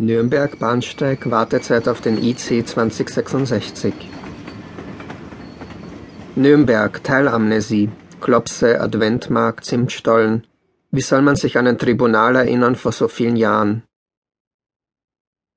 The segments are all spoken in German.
Nürnberg Bahnsteig Wartezeit auf den IC 2066. Nürnberg Teilamnesie Klopse, Adventmarkt, Zimtstollen. Wie soll man sich an ein Tribunal erinnern vor so vielen Jahren?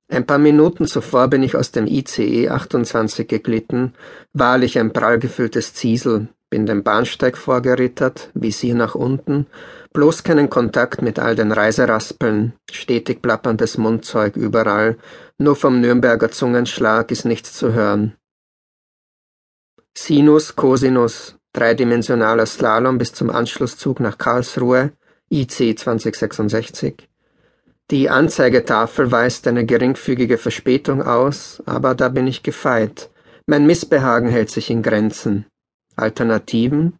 Ein paar Minuten zuvor bin ich aus dem ICE 28 geglitten, wahrlich ein prall gefülltes Ziesel, bin den Bahnsteig vorgerittert, Visier nach unten, bloß keinen Kontakt mit all den Reiseraspeln, stetig plapperndes Mundzeug überall, nur vom Nürnberger Zungenschlag ist nichts zu hören. Sinus, Cosinus, dreidimensionaler Slalom bis zum Anschlusszug nach Karlsruhe, IC 2066. Die Anzeigetafel weist eine geringfügige Verspätung aus, aber da bin ich gefeit. Mein Missbehagen hält sich in Grenzen. Alternativen?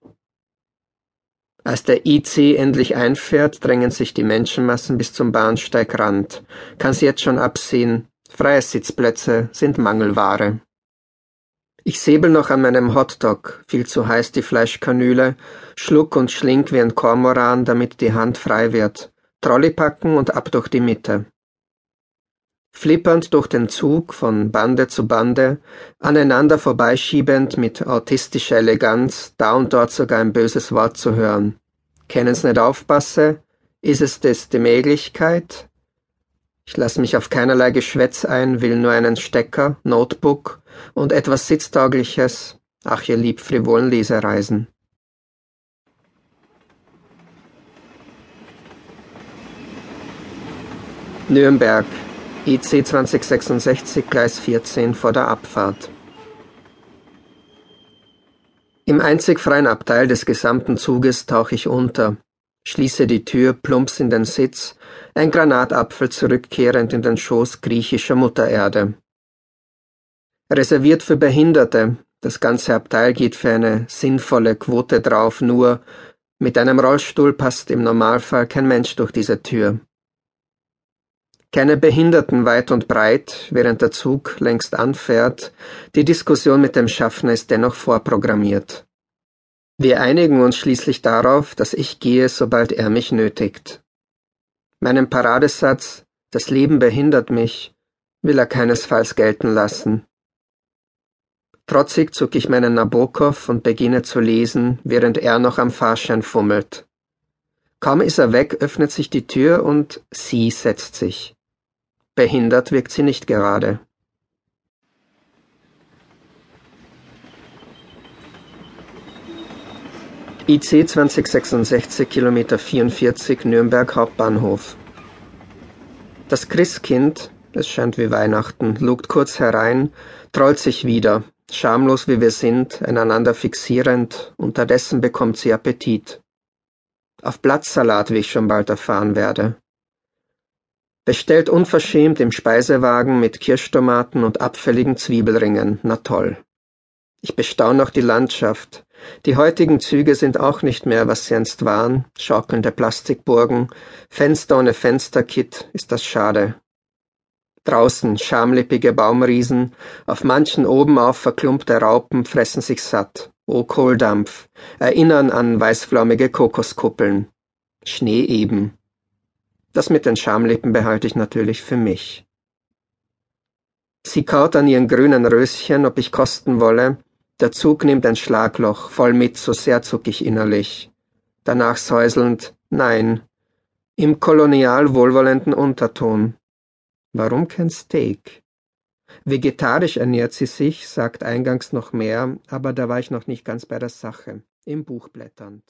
Als der IC endlich einfährt, drängen sich die Menschenmassen bis zum Bahnsteigrand. Kann's jetzt schon absehen, freie Sitzplätze sind Mangelware. Ich säbel noch an meinem Hotdog, viel zu heiß die Fleischkanüle, schluck und schlink wie ein Kormoran, damit die Hand frei wird. Trolley packen und ab durch die Mitte. Flippernd durch den Zug von Bande zu Bande, aneinander vorbeischiebend mit autistischer Eleganz, da und dort sogar ein böses Wort zu hören. Kennen's nicht aufpasse? Ist es das die Möglichkeit? Ich lass mich auf keinerlei Geschwätz ein, will nur einen Stecker, Notebook und etwas Sitztaugliches. Ach, ihr lieb frivolen Lesereisen. Nürnberg, IC 2066 Gleis 14 vor der Abfahrt. Im einzig freien Abteil des gesamten Zuges tauche ich unter, schließe die Tür, plumps in den Sitz, ein Granatapfel zurückkehrend in den Schoß griechischer Muttererde. Reserviert für Behinderte, das ganze Abteil geht für eine sinnvolle Quote drauf, nur mit einem Rollstuhl passt im Normalfall kein Mensch durch diese Tür. Keine Behinderten weit und breit, während der Zug längst anfährt, die Diskussion mit dem Schaffner ist dennoch vorprogrammiert. Wir einigen uns schließlich darauf, dass ich gehe, sobald er mich nötigt. Meinen Paradesatz Das Leben behindert mich will er keinesfalls gelten lassen. Trotzig zuck ich meinen Nabokov und beginne zu lesen, während er noch am Fahrschein fummelt. Kaum ist er weg, öffnet sich die Tür und sie setzt sich. Behindert wirkt sie nicht gerade. IC 2066 Kilometer 44 Nürnberg Hauptbahnhof. Das Christkind, es scheint wie Weihnachten, lugt kurz herein, trollt sich wieder, schamlos wie wir sind, einander fixierend, unterdessen bekommt sie Appetit. Auf Blattsalat, wie ich schon bald erfahren werde. Bestellt unverschämt im Speisewagen mit Kirschtomaten und abfälligen Zwiebelringen, na toll. Ich bestaune noch die Landschaft. Die heutigen Züge sind auch nicht mehr, was sie einst waren, schaukelnde Plastikburgen, Fenster ohne Fensterkit, ist das schade. Draußen schamlippige Baumriesen, auf manchen obenauf verklumpte Raupen fressen sich satt. O Kohldampf, erinnern an weißflaumige Kokoskuppeln. Schnee eben. Das mit den Schamlippen behalte ich natürlich für mich. Sie kaut an ihren grünen Röschen, ob ich kosten wolle. Der Zug nimmt ein Schlagloch, voll mit, so sehr zuck ich innerlich. Danach säuselnd, nein, im kolonial wohlwollenden Unterton. Warum kein Steak? Vegetarisch ernährt sie sich, sagt eingangs noch mehr, aber da war ich noch nicht ganz bei der Sache, im Buch blätternd.